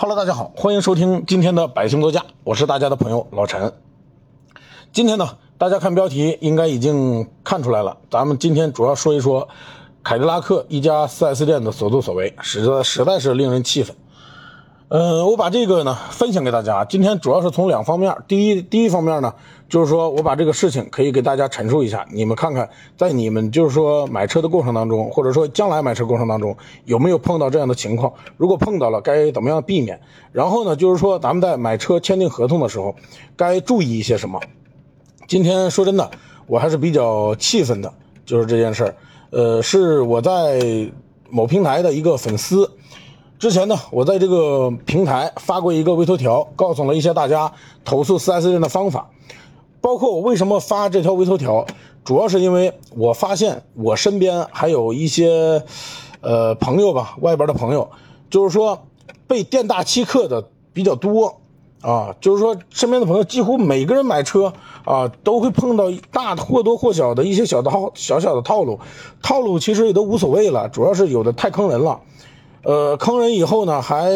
Hello，大家好，欢迎收听今天的百姓座驾，我是大家的朋友老陈。今天呢，大家看标题应该已经看出来了，咱们今天主要说一说凯迪拉克一家 4S 店的所作所为，实在实在是令人气愤。嗯，我把这个呢分享给大家。今天主要是从两方面，第一，第一方面呢，就是说我把这个事情可以给大家陈述一下，你们看看，在你们就是说买车的过程当中，或者说将来买车过程当中，有没有碰到这样的情况？如果碰到了，该怎么样避免？然后呢，就是说咱们在买车签订合同的时候，该注意一些什么？今天说真的，我还是比较气愤的，就是这件事儿。呃，是我在某平台的一个粉丝。之前呢，我在这个平台发过一个微头条，告诉了一些大家投诉 4S 店的方法，包括我为什么发这条微头条，主要是因为我发现我身边还有一些，呃朋友吧，外边的朋友，就是说被店大欺客的比较多啊，就是说身边的朋友几乎每个人买车啊都会碰到大或多或少的一些小的套小小的套路，套路其实也都无所谓了，主要是有的太坑人了。呃，坑人以后呢，还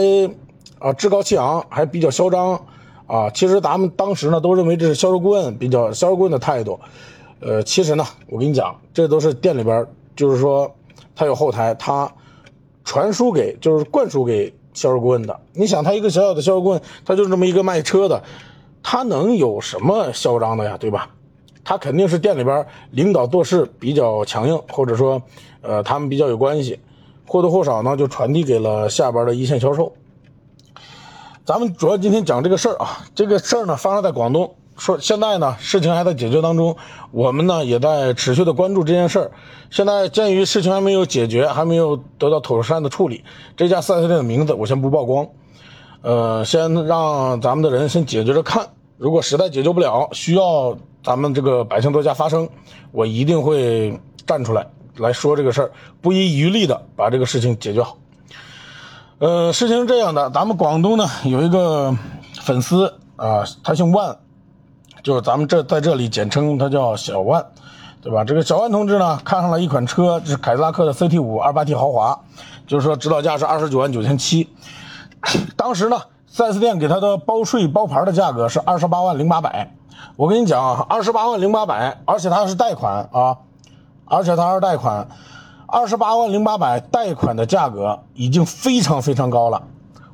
啊趾高气昂，还比较嚣张啊。其实咱们当时呢都认为这是销售顾问比较销售顾问的态度。呃，其实呢，我跟你讲，这都是店里边，就是说他有后台，他传输给，就是灌输给销售顾问的。你想，他一个小小的销售顾问，他就这么一个卖车的，他能有什么嚣张的呀？对吧？他肯定是店里边领导做事比较强硬，或者说，呃，他们比较有关系。或多或少呢，就传递给了下边的一线销售。咱们主要今天讲这个事儿啊，这个事儿呢发生在广东，说现在呢事情还在解决当中，我们呢也在持续的关注这件事儿。现在鉴于事情还没有解决，还没有得到妥善的处理，这家四 S 店的名字我先不曝光，呃，先让咱们的人先解决着看。如果实在解决不了，需要咱们这个百姓多家发声，我一定会站出来。来说这个事儿，不遗余力的把这个事情解决好。呃，事情是这样的，咱们广东呢有一个粉丝啊，他姓万，就是咱们这在这里简称他叫小万，对吧？这个小万同志呢看上了一款车，是凯迪拉克的 CT 五二八 T 豪华，就是说指导价是二十九万九千七。当时呢，4S 店给他的包税包牌的价格是二十八万零八百。我跟你讲啊，二十八万零八百，而且他是贷款啊。而且他是贷款，二十八万零八百贷款的价格已经非常非常高了。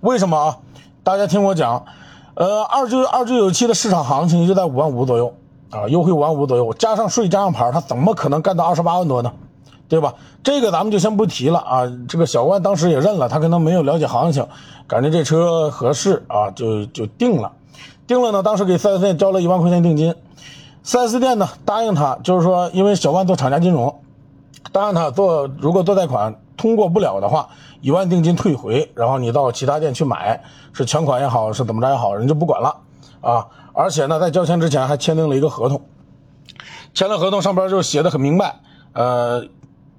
为什么啊？大家听我讲，呃，二九二九九七的市场行情就在五万五左右啊，优惠五万五左右，加上税加上牌，他怎么可能干到二十八万多呢？对吧？这个咱们就先不提了啊。这个小万当时也认了，他可能没有了解行情，感觉这车合适啊，就就定了。定了呢，当时给四 S 店交了一万块钱定金。4S 店呢答应他，就是说，因为小万做厂家金融，答应他做，如果做贷款通过不了的话，一万定金退回，然后你到其他店去买，是全款也好，是怎么着也好，人就不管了啊。而且呢，在交钱之前还签订了一个合同，签了合同上边就写的很明白，呃，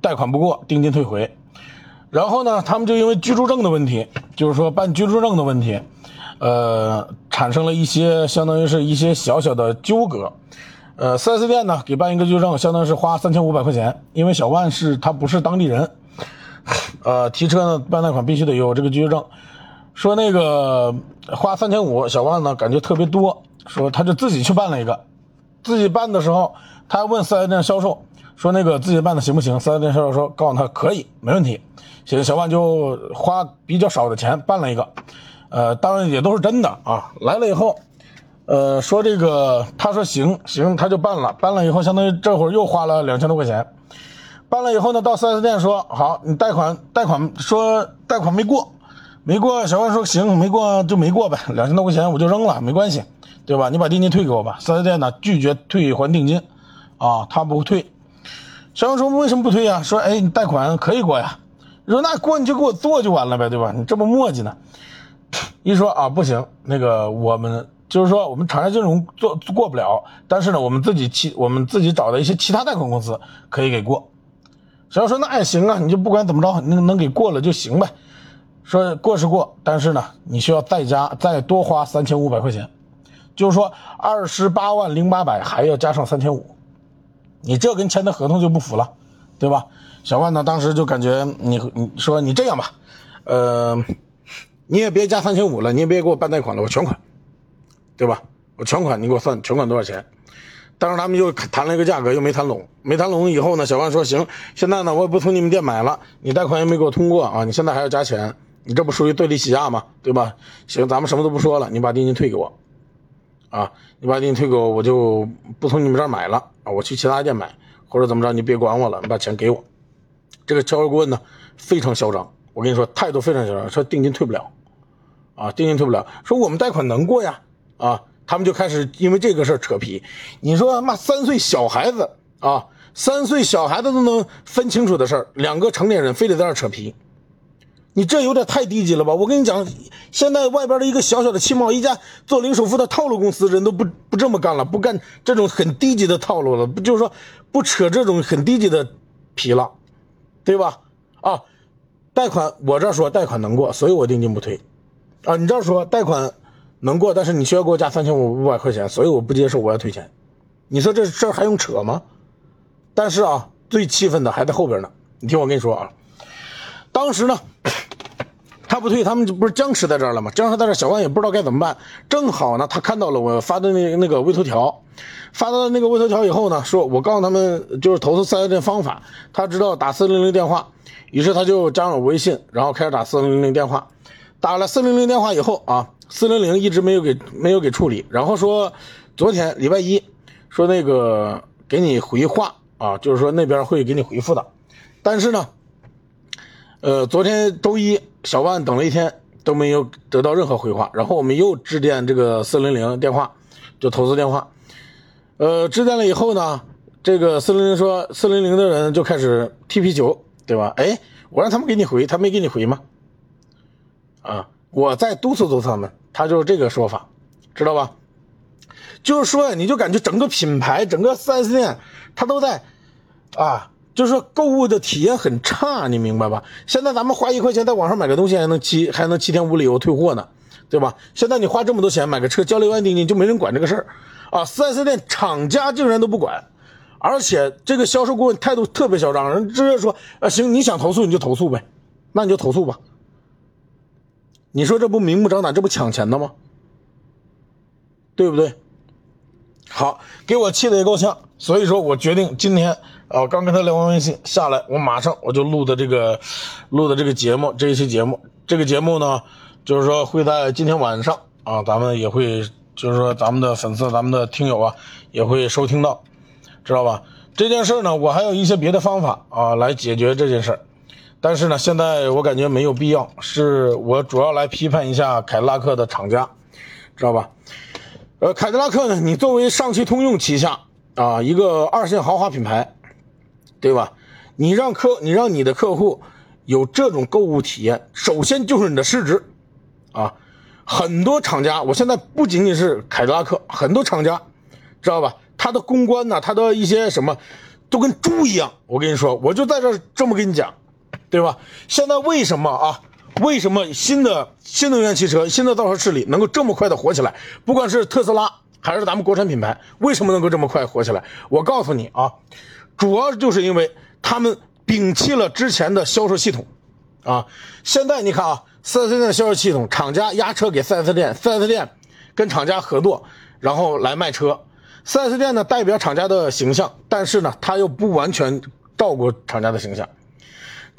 贷款不过，定金退回。然后呢，他们就因为居住证的问题，就是说办居住证的问题，呃，产生了一些相当于是一些小小的纠葛。呃，4S 店呢给办一个居住证，相当于是花三千五百块钱，因为小万是他不是当地人，呃，提车呢办贷款必须得有这个居住证，说那个花三千五，小万呢感觉特别多，说他就自己去办了一个，自己办的时候，他问 4S 店销售说那个自己办的行不行？4S 店销售说告诉他可以，没问题，行，小万就花比较少的钱办了一个，呃，当然也都是真的啊，来了以后。呃，说这个，他说行行，他就办了，办了以后，相当于这会儿又花了两千多块钱。办了以后呢，到 4S 店说好，你贷款贷款说贷款没过，没过。小万说行，没过就没过呗，两千多块钱我就扔了，没关系，对吧？你把定金退给我吧。4S 店呢拒绝退还定金，啊，他不退。小王说为什么不退呀？说哎，你贷款可以过呀。说那过你就给我做就完了呗，对吧？你这么磨叽呢？一说啊，不行，那个我们。就是说，我们厂家金融做过不了，但是呢，我们自己其我们自己找的一些其他贷款公司可以给过。小杨说那也行啊，你就不管怎么着，能能给过了就行呗。说过是过，但是呢，你需要再加再多花三千五百块钱，就是说二十八万零八百还要加上三千五，你这跟签的合同就不符了，对吧？小万呢，当时就感觉你你说你这样吧，呃。你也别加三千五了，你也别给我办贷款了，我全款，对吧？我全款，你给我算全款多少钱？当时他们又谈了一个价格，又没谈拢，没谈拢以后呢，小万说行，现在呢我也不从你们店买了，你贷款也没给我通过啊，你现在还要加钱，你这不属于对立起价吗？对吧？行，咱们什么都不说了，你把定金退给我，啊，你把定金退给我，我就不从你们这儿买了啊，我去其他店买，或者怎么着，你别管我了，你把钱给我。这个销售顾问呢非常嚣张，我跟你说态度非常嚣张，说定金退不了，啊，定金退不了，说我们贷款能过呀，啊。他们就开始因为这个事儿扯皮，你说妈三岁小孩子啊，三岁小孩子都能分清楚的事儿，两个成年人非得在那扯皮，你这有点太低级了吧？我跟你讲，现在外边的一个小小的汽贸一家做零首付的套路公司，人都不不这么干了，不干这种很低级的套路了，不就是说不扯这种很低级的皮了，对吧？啊，贷款我这说贷款能过，所以我定金不退，啊，你这样说贷款。能过，但是你需要给我加三千五五百块钱，所以我不接受，我要退钱。你说这事儿还用扯吗？但是啊，最气愤的还在后边呢。你听我跟你说啊，当时呢，他不退，他们就不是僵持在这儿了吗？僵持在这，小万也不知道该怎么办。正好呢，他看到了我发的那那个微头条，发到那个微头条以后呢，说我告诉他们就是投诉四 S 店方法，他知道打四零零电话，于是他就加了我微信，然后开始打四零零电话。打了四零零电话以后啊。四零零一直没有给没有给处理，然后说昨天礼拜一说那个给你回话啊，就是说那边会给你回复的，但是呢，呃，昨天周一小万等了一天都没有得到任何回话，然后我们又致电这个四零零电话，就投资电话，呃，致电了以后呢，这个四零零说四零零的人就开始踢皮球，对吧？哎，我让他们给你回，他没给你回吗？啊，我再督促督促他们。他就是这个说法，知道吧？就是说，你就感觉整个品牌、整个 4S 店，他都在啊，就是说购物的体验很差，你明白吧？现在咱们花一块钱在网上买个东西，还能七还能七天无理由退货呢，对吧？现在你花这么多钱买个车，交六万定金就没人管这个事儿啊！4S 店厂家竟然都不管，而且这个销售顾问态度特别嚣张，人直接说啊，行，你想投诉你就投诉呗，那你就投诉吧。你说这不明目张胆，这不抢钱的吗？对不对？好，给我气的也够呛，所以说我决定今天啊，刚跟他聊完微信下来，我马上我就录的这个录的这个节目，这一期节目，这个节目呢，就是说会在今天晚上啊，咱们也会，就是说咱们的粉丝、咱们的听友啊，也会收听到，知道吧？这件事呢，我还有一些别的方法啊，来解决这件事但是呢，现在我感觉没有必要，是我主要来批判一下凯迪拉克的厂家，知道吧？呃，凯迪拉克呢，你作为上汽通用旗下啊一个二线豪华品牌，对吧？你让客，你让你的客户有这种购物体验，首先就是你的市值啊。很多厂家，我现在不仅仅是凯迪拉克，很多厂家，知道吧？他的公关呢，他的一些什么，都跟猪一样。我跟你说，我就在这这么跟你讲。对吧？现在为什么啊？为什么新的新能源汽车、新的造车势力能够这么快的火起来？不管是特斯拉还是咱们国产品牌，为什么能够这么快火起来？我告诉你啊，主要就是因为他们摒弃了之前的销售系统啊。现在你看啊，4S 店的销售系统，厂家压车给 4S 店，4S 店跟厂家合作，然后来卖车。4S 店呢代表厂家的形象，但是呢，他又不完全照顾厂家的形象。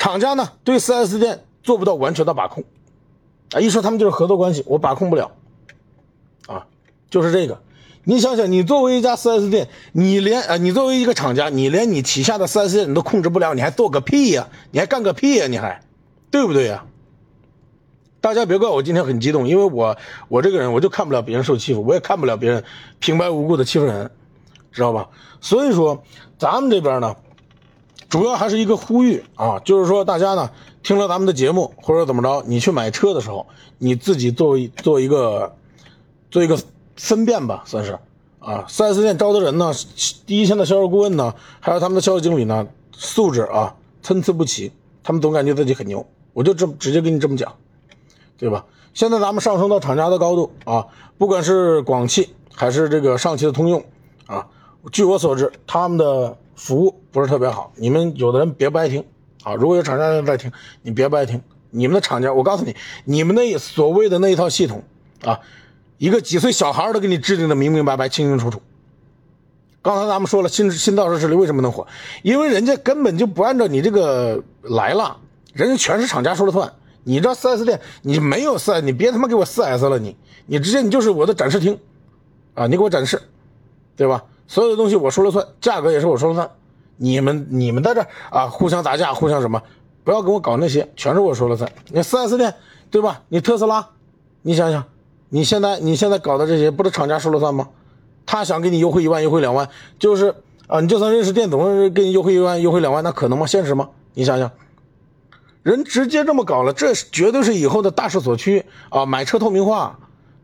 厂家呢对 4S 店做不到完全的把控，啊，一说他们就是合作关系，我把控不了，啊，就是这个。你想想，你作为一家 4S 店，你连啊，你作为一个厂家，你连你旗下的 4S 店你都控制不了，你还做个屁呀？你还干个屁呀？你还，对不对呀？大家别怪我今天很激动，因为我我这个人我就看不了别人受欺负，我也看不了别人平白无故的欺负人，知道吧？所以说，咱们这边呢。主要还是一个呼吁啊，就是说大家呢听了咱们的节目或者怎么着，你去买车的时候，你自己做一做一个做一个分辨吧，算是啊。4S 店招的人呢，第一线的销售顾问呢，还有他们的销售经理呢，素质啊参差不齐，他们总感觉自己很牛。我就这么直接跟你这么讲，对吧？现在咱们上升到厂家的高度啊，不管是广汽还是这个上汽的通用啊，据我所知，他们的。服务不是特别好，你们有的人别不爱听啊！如果有厂家在听，你别不爱听你们的厂家，我告诉你，你们那所谓的那一套系统啊，一个几岁小孩都给你制定的明明白白、清清楚楚。刚才咱们说了，新新造车势力为什么能火？因为人家根本就不按照你这个来了，人家全是厂家说了算。你这 4S 店，你没有 4S，你别他妈给我 4S 了，你你直接你就是我的展示厅啊，你给我展示，对吧？所有的东西我说了算，价格也是我说了算。你们你们在这啊，互相打架，互相什么？不要跟我搞那些，全是我说了算。你 4S 店，对吧？你特斯拉，你想想，你现在你现在搞的这些，不是厂家说了算吗？他想给你优惠一万，优惠两万，就是啊，你就算认识店总，给你优惠一万，优惠两万，那可能吗？现实吗？你想想，人直接这么搞了，这绝对是以后的大势所趋啊！买车透明化，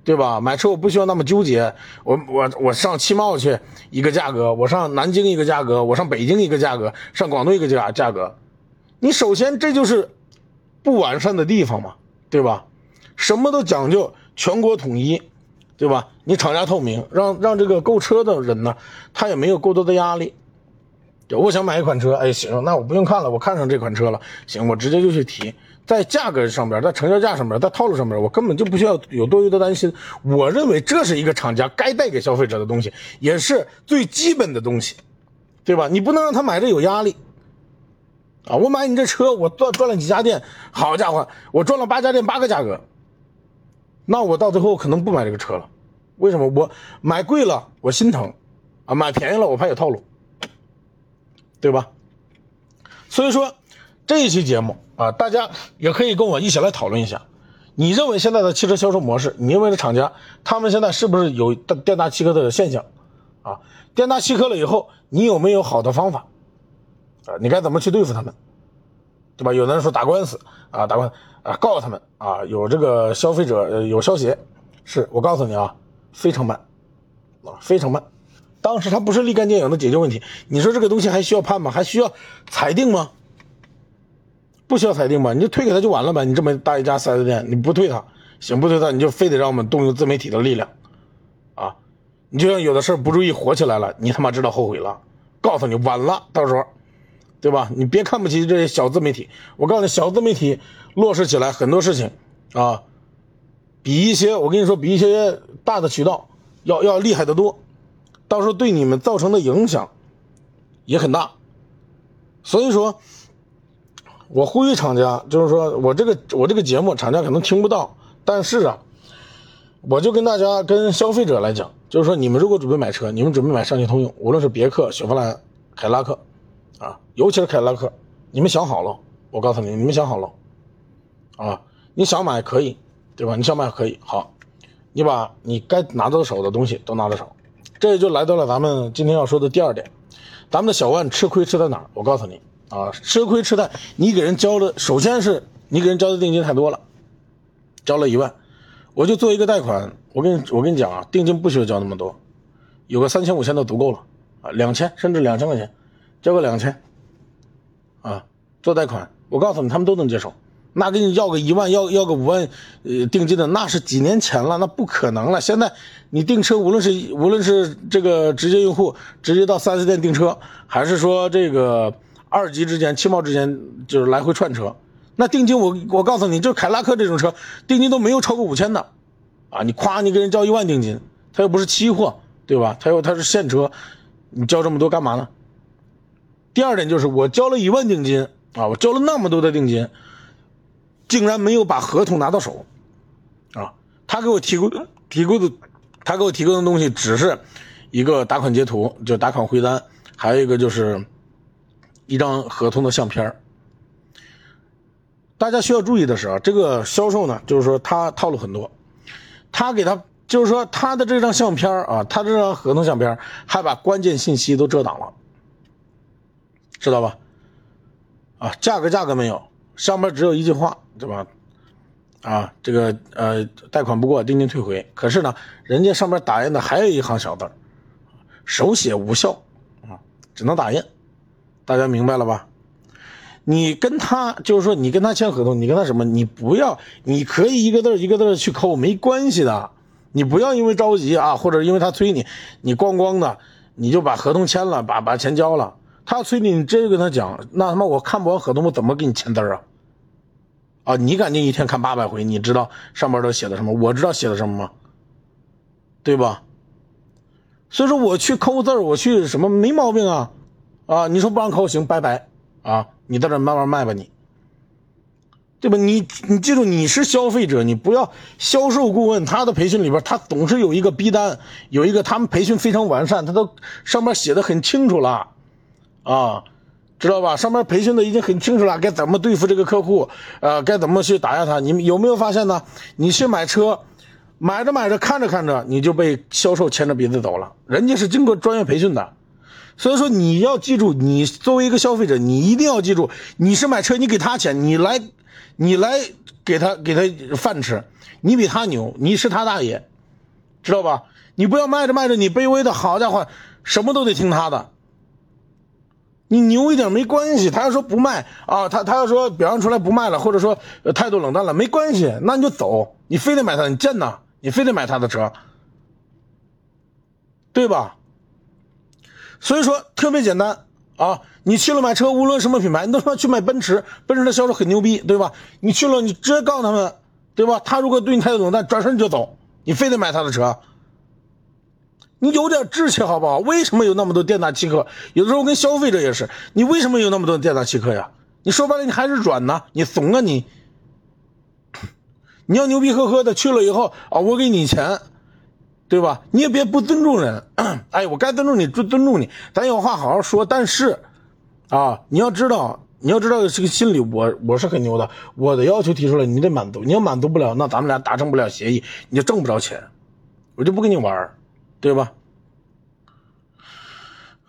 对吧？买车我不需要那么纠结，我我我上汽贸去一个价格，我上南京一个价格，我上北京一个价格，上广东一个价价格。你首先这就是不完善的地方嘛，对吧？什么都讲究全国统一。对吧？你厂家透明，让让这个购车的人呢，他也没有过多的压力。我想买一款车，哎，行，那我不用看了，我看上这款车了，行，我直接就去提，在价格上边，在成交价上边，在套路上边，我根本就不需要有多余的担心。我认为这是一个厂家该带给消费者的东西，也是最基本的东西，对吧？你不能让他买着有压力啊！我买你这车，我赚赚了几家店，好家伙，我赚了八家店八个价格。那我到最后可能不买这个车了，为什么？我买贵了我心疼，啊，买便宜了我怕有套路，对吧？所以说这一期节目啊，大家也可以跟我一起来讨论一下，你认为现在的汽车销售模式，你认为的厂家他们现在是不是有店大欺客的现象？啊，店大欺客了以后，你有没有好的方法？啊，你该怎么去对付他们？对吧？有的人说打官司啊，打官。啊，告诉他们啊，有这个消费者有消协，是我告诉你啊，非常慢，啊，非常慢。当时他不是立竿见影的解决问题，你说这个东西还需要判吗？还需要裁定吗？不需要裁定吧？你就退给他就完了呗。你这么大一家四 S 店，你不退他，行不退他，你就非得让我们动用自媒体的力量，啊，你就像有的事不注意火起来了，你他妈知道后悔了，告诉你晚了，到时候。对吧？你别看不起这些小自媒体，我告诉你，小自媒体落实起来很多事情啊，比一些我跟你说，比一些大的渠道要要厉害得多，到时候对你们造成的影响也很大。所以说，我呼吁厂家，就是说我这个我这个节目，厂家可能听不到，但是啊，我就跟大家跟消费者来讲，就是说你们如果准备买车，你们准备买上汽通用，无论是别克、雪佛兰、凯迪拉克。啊，尤其是凯迪拉克，你们想好了？我告诉你，你们想好了，啊，你想买可以，对吧？你想买可以，好，你把你该拿到手的东西都拿到手，这也就来到了咱们今天要说的第二点，咱们的小万吃亏吃在哪儿？我告诉你，啊，吃亏吃在你给人交了，首先是你给人交的定金太多了，交了一万，我就做一个贷款，我跟你我跟你讲啊，定金不需要交那么多，有个三千五千都足够了，啊，两千甚至两千块钱。交个两千，啊，做贷款，我告诉你，他们都能接受。那给你要个一万，要要个五万，呃，定金的，那是几年前了，那不可能了。现在你订车，无论是无论是这个直接用户直接到 4S 店订车，还是说这个二级之间、汽贸之间就是来回串车，那定金我我告诉你，就凯拉克这种车，定金都没有超过五千的，啊，你夸你给人交一万定金，他又不是期货，对吧？他又他是现车，你交这么多干嘛呢？第二点就是我交了一万定金啊，我交了那么多的定金，竟然没有把合同拿到手，啊，他给我提供提供的，他给我提供的东西只是一个打款截图，就打款回单，还有一个就是一张合同的相片大家需要注意的是啊，这个销售呢，就是说他套路很多，他给他就是说他的这张相片啊，他这张合同相片还把关键信息都遮挡了。知道吧？啊，价格价格没有，上面只有一句话，对吧？啊，这个呃，贷款不过，定金退回。可是呢，人家上面打印的还有一行小字手写无效啊，只能打印。大家明白了吧？你跟他就是说，你跟他签合同，你跟他什么？你不要，你可以一个字一个字去抠，没关系的。你不要因为着急啊，或者因为他催你，你咣咣的你就把合同签了，把把钱交了。他催你，你直接跟他讲，那他妈我看不完合同，我怎么给你签字啊？啊，你感觉一天看八百回，你知道上面都写的什么？我知道写的什么吗？对吧？所以说我去抠字我去什么没毛病啊，啊，你说不让抠行，拜拜啊，你在这慢慢卖吧你，对吧？你你记住你是消费者，你不要销售顾问他的培训里边他总是有一个逼单，有一个他们培训非常完善，他都上面写的很清楚了，啊。知道吧？上面培训的已经很清楚了，该怎么对付这个客户，呃，该怎么去打压他。你们有没有发现呢？你去买车，买着买着，看着看着，你就被销售牵着鼻子走了。人家是经过专业培训的，所以说你要记住，你作为一个消费者，你一定要记住，你是买车，你给他钱，你来，你来给他给他饭吃，你比他牛，你是他大爷，知道吧？你不要卖着卖着，你卑微的好家伙，什么都得听他的。你牛一点没关系，他要说不卖啊，他他要说表现出来不卖了，或者说态度冷淡了，没关系，那你就走，你非得买他，你贱呐，你非得买他的车，对吧？所以说特别简单啊，你去了买车，无论什么品牌，你都说去买奔驰，奔驰的销售很牛逼，对吧？你去了，你直接告诉他们，对吧？他如果对你态度冷淡，转身就走，你非得买他的车。你有点志气好不好？为什么有那么多店大欺客？有的时候跟消费者也是，你为什么有那么多店大欺客呀？你说白了，你还是软呢，你怂啊你！你要牛逼呵呵的去了以后啊，我给你钱，对吧？你也别不尊重人。哎，我该尊重你尊尊重你，咱有话好好说。但是，啊，你要知道，你要知道这个心理，我我是很牛的，我的要求提出来，你得满足。你要满足不了，那咱们俩达成不了协议，你就挣不着钱，我就不跟你玩对吧？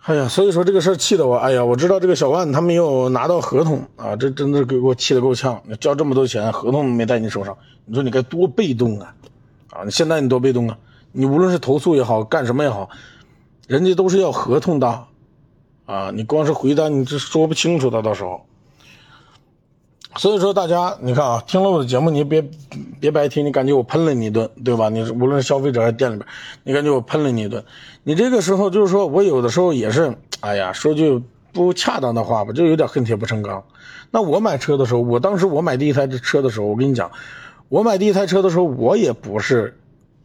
哎呀，所以说这个事儿气得我，哎呀，我知道这个小万他没有拿到合同啊，这真的给我气得够呛。交这么多钱，合同没在你手上，你说你该多被动啊！啊，你现在你多被动啊！你无论是投诉也好，干什么也好，人家都是要合同的啊！你光是回单，你这说不清楚的，到时候。所以说，大家你看啊，听了我的节目，你别别白听，你感觉我喷了你一顿，对吧？你无论是消费者还是店里边，你感觉我喷了你一顿，你这个时候就是说我有的时候也是，哎呀，说句不恰当的话吧，就有点恨铁不成钢。那我买车的时候，我当时我买第一台车的时候，我跟你讲，我买第一台车的时候，我也不是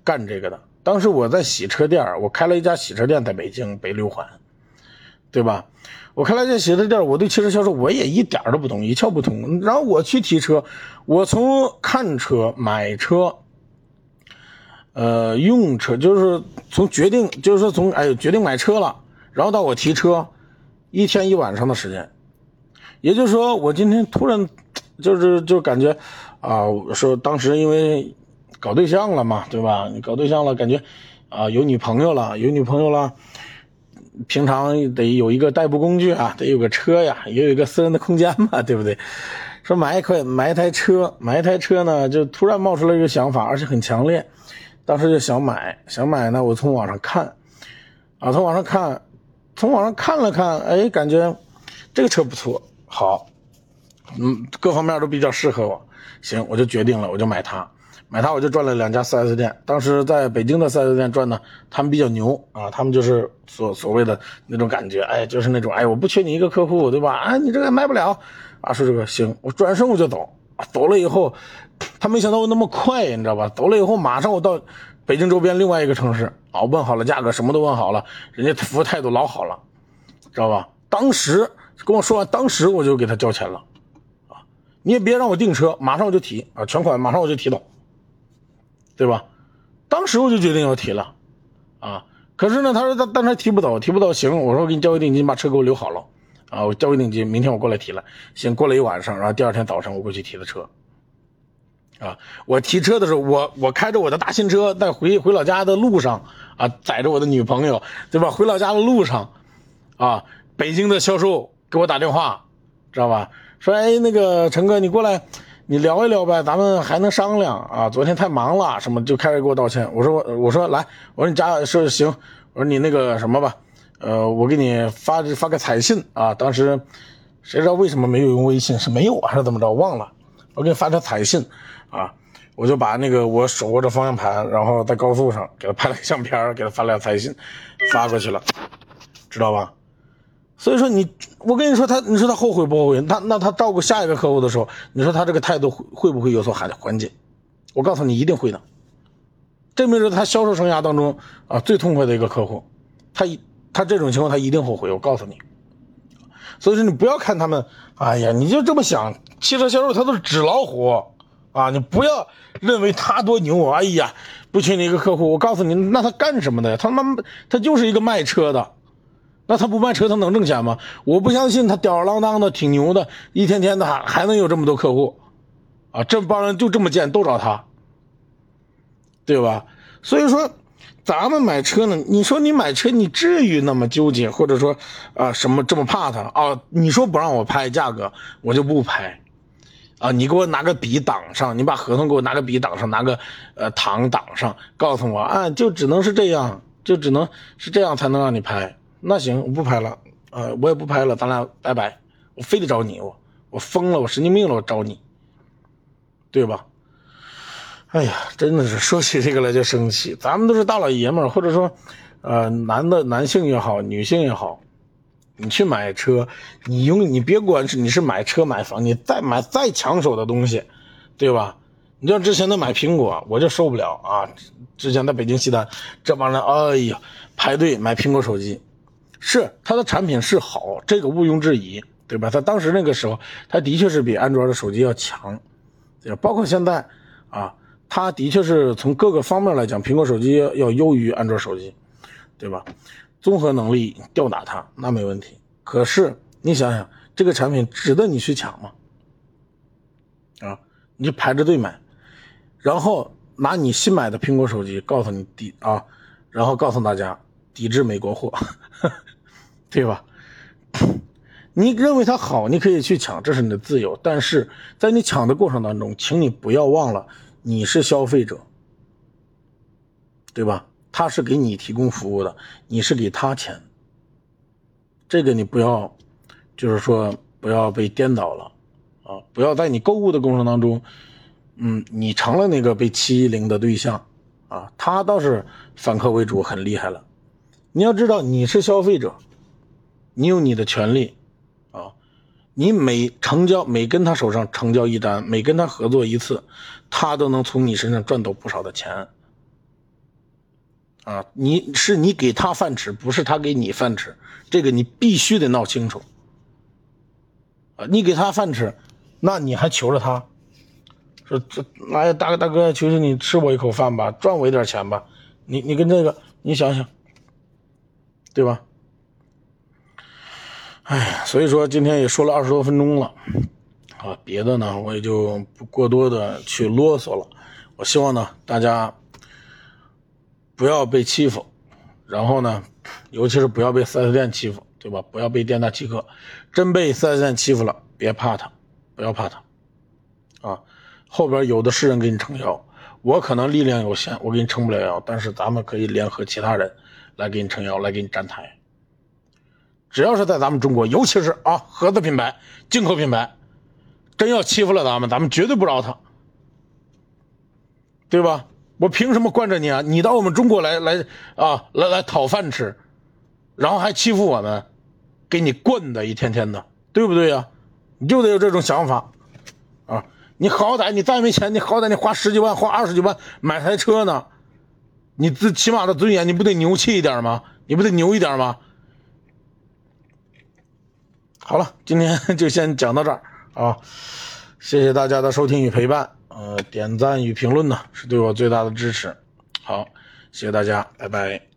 干这个的。当时我在洗车店，我开了一家洗车店在北京北六环，对吧？我开了一家洗车店，我对汽车销售我也一点都不懂，一窍不通。然后我去提车，我从看车、买车，呃，用车，就是从决定，就是说从哎决定买车了，然后到我提车，一天一晚上的时间。也就是说，我今天突然就是就感觉啊，说当时因为搞对象了嘛，对吧？你搞对象了，感觉啊有女朋友了，有女朋友了。平常得有一个代步工具啊，得有个车呀，也有一个私人的空间嘛，对不对？说买一块买一台车，买一台车呢，就突然冒出来一个想法，而且很强烈。当时就想买，想买呢，我从网上看，啊，从网上看，从网上看了看，哎，感觉这个车不错，好，嗯，各方面都比较适合我，行，我就决定了，我就买它。买它我就转了两家 4S 店，当时在北京的 4S 店转呢，他们比较牛啊，他们就是所所谓的那种感觉，哎，就是那种，哎，我不缺你一个客户，对吧？啊，你这个卖不了，啊，说这个行，我转身我就走，走了以后，他没想到我那么快，你知道吧？走了以后马上我到北京周边另外一个城市，啊，问好了价格，什么都问好了，人家服务态度老好了，知道吧？当时跟我说完，当时我就给他交钱了，啊，你也别让我订车，马上我就提啊，全款马上我就提走。对吧？当时我就决定要提了，啊！可是呢，他说他但他提不走，提不走，行，我说我给你交个定金，把车给我留好了，啊，我交个定金，明天我过来提了。行，过了一晚上，然后第二天早上我过去提的车，啊，我提车的时候，我我开着我的大新车在回回老家的路上，啊，载着我的女朋友，对吧？回老家的路上，啊，北京的销售给我打电话，知道吧？说，哎，那个陈哥，你过来。你聊一聊呗，咱们还能商量啊。昨天太忙了，什么就开始给我道歉。我说我我说来，我说你加说行，我说你那个什么吧，呃，我给你发发个彩信啊。当时谁知道为什么没有用微信？是没有还是怎么着？忘了。我给你发条彩信啊，我就把那个我手握着方向盘，然后在高速上给他拍了个相片，给他发了彩信，发过去了，知道吧？所以说你，我跟你说他，你说他后悔不后悔？他那他照顾下一个客户的时候，你说他这个态度会不会有所缓缓解？我告诉你，一定会的。证明着他销售生涯当中啊最痛快的一个客户，他一他这种情况他一定后悔。我告诉你，所以说你不要看他们，哎呀，你就这么想，汽车销售他都是纸老虎啊！你不要认为他多牛，哎呀，不缺你一个客户。我告诉你，那他干什么的呀？他妈他就是一个卖车的。那他不卖车，他能挣钱吗？我不相信他吊儿郎当的挺牛的，一天天的还还能有这么多客户，啊，这帮人就这么贱，都找他，对吧？所以说，咱们买车呢，你说你买车，你至于那么纠结，或者说啊什么这么怕他啊？你说不让我拍价格，我就不拍，啊，你给我拿个笔挡上，你把合同给我拿个笔挡上，拿个呃糖挡上，告诉我啊，就只能是这样，就只能是这样才能让你拍。那行，我不拍了，呃，我也不拍了，咱俩拜拜。我非得找你，我我疯了，我神经病了，我找你，对吧？哎呀，真的是说起这个来就生气。咱们都是大老爷们儿，或者说，呃，男的男性也好，女性也好，你去买车，你用你别管是你是买车买房，你再买再抢手的东西，对吧？你像之前的买苹果，我就受不了啊！之前在北京西单，这帮人，哎呀，排队买苹果手机。是它的产品是好，这个毋庸置疑，对吧？它当时那个时候，它的确是比安卓的手机要强，对吧？包括现在啊，它的确是从各个方面来讲，苹果手机要优于安卓手机，对吧？综合能力吊打它那没问题。可是你想想，这个产品值得你去抢吗？啊，你就排着队买，然后拿你新买的苹果手机告诉你抵啊，然后告诉大家抵制美国货。对吧？你认为它好，你可以去抢，这是你的自由。但是在你抢的过程当中，请你不要忘了，你是消费者，对吧？他是给你提供服务的，你是给他钱。这个你不要，就是说不要被颠倒了啊！不要在你购物的过程当中，嗯，你成了那个被欺凌的对象啊！他倒是反客为主，很厉害了。你要知道，你是消费者。你有你的权利，啊，你每成交每跟他手上成交一单，每跟他合作一次，他都能从你身上赚到不少的钱，啊，你是你给他饭吃，不是他给你饭吃，这个你必须得闹清楚，啊，你给他饭吃，那你还求着他，说这来大哥大哥，求求你吃我一口饭吧，赚我一点钱吧，你你跟这个你想想，对吧？哎，所以说今天也说了二十多分钟了，啊，别的呢我也就不过多的去啰嗦了。我希望呢大家不要被欺负，然后呢，尤其是不要被 4S 店欺负，对吧？不要被店大欺客。真被 4S 店欺负了，别怕他，不要怕他，啊，后边有的是人给你撑腰。我可能力量有限，我给你撑不了腰，但是咱们可以联合其他人来给你撑腰，来给你站台。只要是在咱们中国，尤其是啊合资品牌、进口品牌，真要欺负了咱们，咱们绝对不饶他，对吧？我凭什么惯着你啊？你到我们中国来来啊来来讨饭吃，然后还欺负我们，给你惯的一天天的，对不对呀？你就得有这种想法啊！你好歹你再没钱，你好歹你花十几万、花二十几万买台车呢，你最起码的尊严，你不得牛气一点吗？你不得牛一点吗？好了，今天就先讲到这儿啊！谢谢大家的收听与陪伴，呃，点赞与评论呢是对我最大的支持。好，谢谢大家，拜拜。